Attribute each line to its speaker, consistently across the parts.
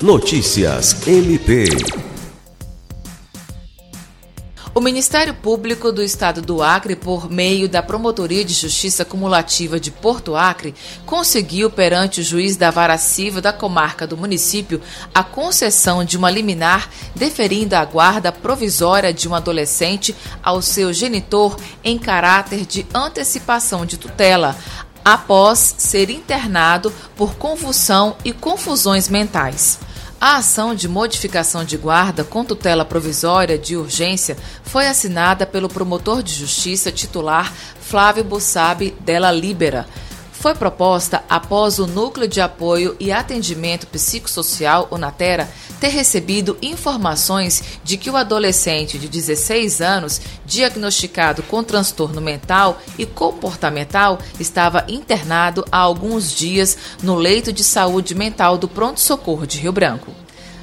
Speaker 1: Notícias MP.
Speaker 2: O Ministério Público do Estado do Acre, por meio da Promotoria de Justiça Cumulativa de Porto Acre, conseguiu perante o juiz da Vara Civil da comarca do município a concessão de uma liminar deferindo a guarda provisória de um adolescente ao seu genitor em caráter de antecipação de tutela, após ser internado por convulsão e confusões mentais. A ação de modificação de guarda com tutela provisória de urgência foi assinada pelo promotor de justiça titular Flávio Bussabi Della Libera foi proposta após o Núcleo de Apoio e Atendimento Psicossocial, o Natera, ter recebido informações de que o adolescente de 16 anos, diagnosticado com transtorno mental e comportamental, estava internado há alguns dias no leito de saúde mental do Pronto Socorro de Rio Branco.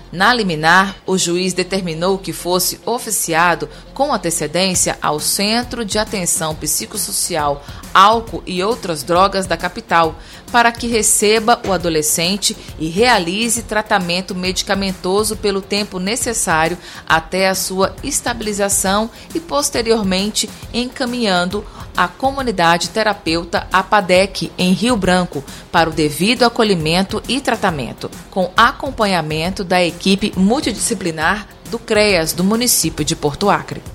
Speaker 2: Na liminar, o juiz determinou que fosse oficiado com antecedência ao Centro de Atenção Psicossocial Álcool e Outras Drogas da capital, para que receba o adolescente e realize tratamento medicamentoso pelo tempo necessário até a sua estabilização e, posteriormente, encaminhando a comunidade terapeuta APADEC em Rio Branco para o devido acolhimento e tratamento, com acompanhamento da equipe multidisciplinar do CREAS do município de Porto Acre.